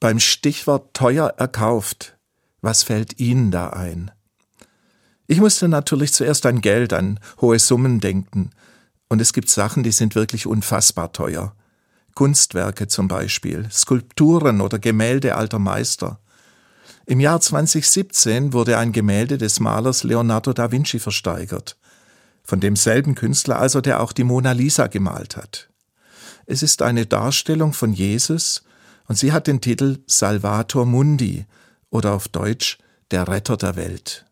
Beim Stichwort teuer erkauft, was fällt Ihnen da ein? Ich musste natürlich zuerst an Geld, an hohe Summen denken. Und es gibt Sachen, die sind wirklich unfassbar teuer. Kunstwerke zum Beispiel, Skulpturen oder Gemälde alter Meister. Im Jahr 2017 wurde ein Gemälde des Malers Leonardo da Vinci versteigert, von demselben Künstler also, der auch die Mona Lisa gemalt hat. Es ist eine Darstellung von Jesus und sie hat den Titel Salvator Mundi oder auf Deutsch Der Retter der Welt.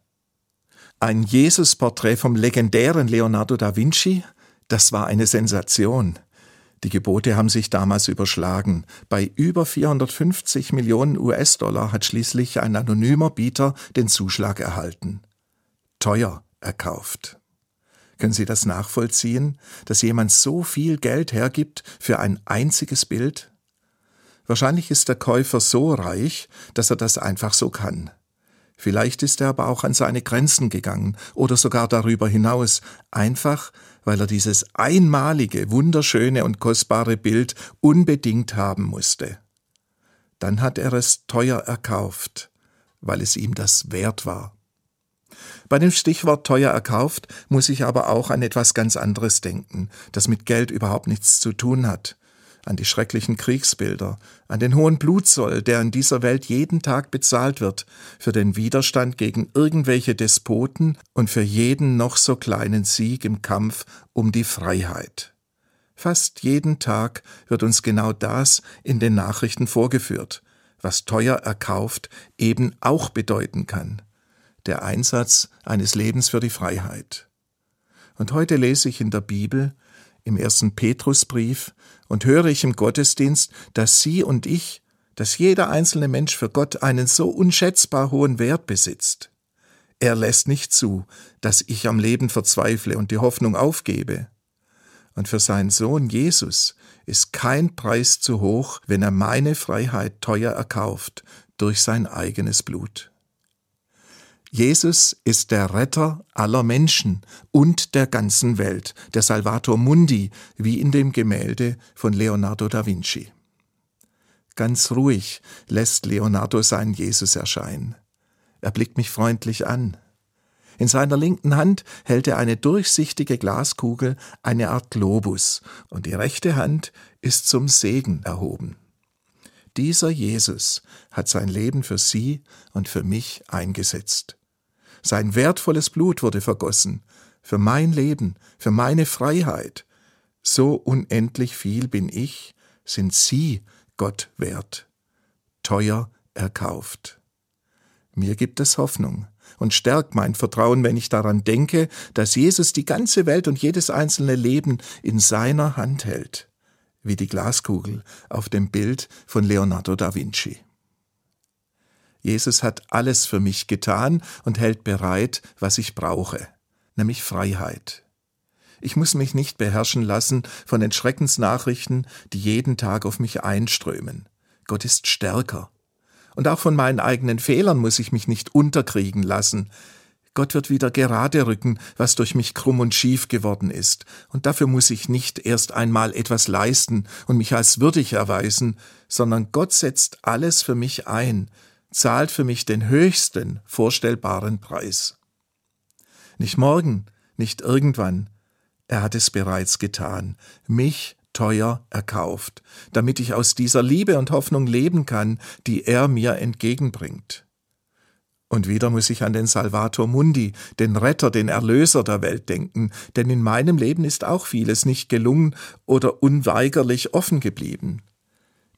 Ein Jesus-Porträt vom legendären Leonardo da Vinci, das war eine Sensation. Die Gebote haben sich damals überschlagen. Bei über 450 Millionen US-Dollar hat schließlich ein anonymer Bieter den Zuschlag erhalten. Teuer erkauft. Können Sie das nachvollziehen, dass jemand so viel Geld hergibt für ein einziges Bild? Wahrscheinlich ist der Käufer so reich, dass er das einfach so kann. Vielleicht ist er aber auch an seine Grenzen gegangen oder sogar darüber hinaus, einfach weil er dieses einmalige, wunderschöne und kostbare Bild unbedingt haben musste. Dann hat er es teuer erkauft, weil es ihm das wert war. Bei dem Stichwort teuer erkauft muss ich aber auch an etwas ganz anderes denken, das mit Geld überhaupt nichts zu tun hat, an die schrecklichen Kriegsbilder, an den hohen Blutzoll, der in dieser Welt jeden Tag bezahlt wird, für den Widerstand gegen irgendwelche Despoten und für jeden noch so kleinen Sieg im Kampf um die Freiheit. Fast jeden Tag wird uns genau das in den Nachrichten vorgeführt, was teuer erkauft eben auch bedeuten kann. Der Einsatz eines Lebens für die Freiheit. Und heute lese ich in der Bibel, im ersten Petrusbrief und höre ich im Gottesdienst, dass Sie und ich, dass jeder einzelne Mensch für Gott einen so unschätzbar hohen Wert besitzt. Er lässt nicht zu, dass ich am Leben verzweifle und die Hoffnung aufgebe. Und für seinen Sohn Jesus ist kein Preis zu hoch, wenn er meine Freiheit teuer erkauft durch sein eigenes Blut. Jesus ist der Retter aller Menschen und der ganzen Welt, der Salvator Mundi, wie in dem Gemälde von Leonardo da Vinci. Ganz ruhig lässt Leonardo seinen Jesus erscheinen. Er blickt mich freundlich an. In seiner linken Hand hält er eine durchsichtige Glaskugel, eine Art Globus, und die rechte Hand ist zum Segen erhoben. Dieser Jesus hat sein Leben für Sie und für mich eingesetzt. Sein wertvolles Blut wurde vergossen, für mein Leben, für meine Freiheit. So unendlich viel bin ich, sind Sie Gott wert. Teuer erkauft. Mir gibt es Hoffnung und stärkt mein Vertrauen, wenn ich daran denke, dass Jesus die ganze Welt und jedes einzelne Leben in seiner Hand hält, wie die Glaskugel auf dem Bild von Leonardo da Vinci. Jesus hat alles für mich getan und hält bereit, was ich brauche, nämlich Freiheit. Ich muss mich nicht beherrschen lassen von den Schreckensnachrichten, die jeden Tag auf mich einströmen. Gott ist stärker. Und auch von meinen eigenen Fehlern muss ich mich nicht unterkriegen lassen. Gott wird wieder gerade rücken, was durch mich krumm und schief geworden ist, und dafür muss ich nicht erst einmal etwas leisten und mich als würdig erweisen, sondern Gott setzt alles für mich ein, zahlt für mich den höchsten vorstellbaren Preis. Nicht morgen, nicht irgendwann, er hat es bereits getan, mich teuer erkauft, damit ich aus dieser Liebe und Hoffnung leben kann, die er mir entgegenbringt. Und wieder muss ich an den Salvator Mundi, den Retter, den Erlöser der Welt denken, denn in meinem Leben ist auch vieles nicht gelungen oder unweigerlich offen geblieben.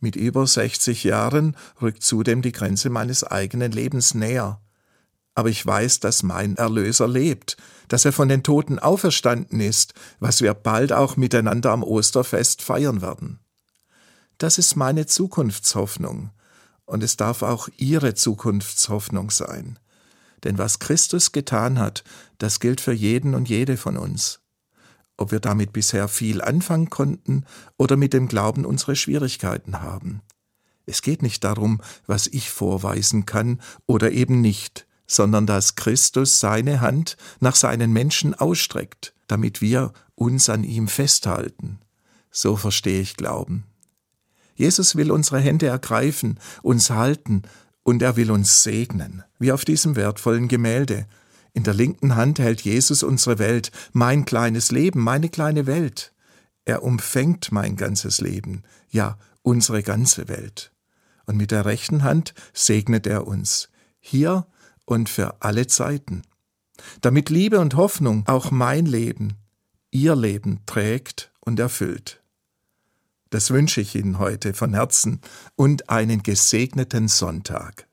Mit über 60 Jahren rückt zudem die Grenze meines eigenen Lebens näher. Aber ich weiß, dass mein Erlöser lebt, dass er von den Toten auferstanden ist, was wir bald auch miteinander am Osterfest feiern werden. Das ist meine Zukunftshoffnung, und es darf auch Ihre Zukunftshoffnung sein. Denn was Christus getan hat, das gilt für jeden und jede von uns ob wir damit bisher viel anfangen konnten oder mit dem Glauben unsere Schwierigkeiten haben. Es geht nicht darum, was ich vorweisen kann oder eben nicht, sondern dass Christus seine Hand nach seinen Menschen ausstreckt, damit wir uns an ihm festhalten. So verstehe ich Glauben. Jesus will unsere Hände ergreifen, uns halten und er will uns segnen, wie auf diesem wertvollen Gemälde. In der linken Hand hält Jesus unsere Welt, mein kleines Leben, meine kleine Welt. Er umfängt mein ganzes Leben, ja, unsere ganze Welt. Und mit der rechten Hand segnet er uns, hier und für alle Zeiten, damit Liebe und Hoffnung auch mein Leben, ihr Leben trägt und erfüllt. Das wünsche ich Ihnen heute von Herzen und einen gesegneten Sonntag.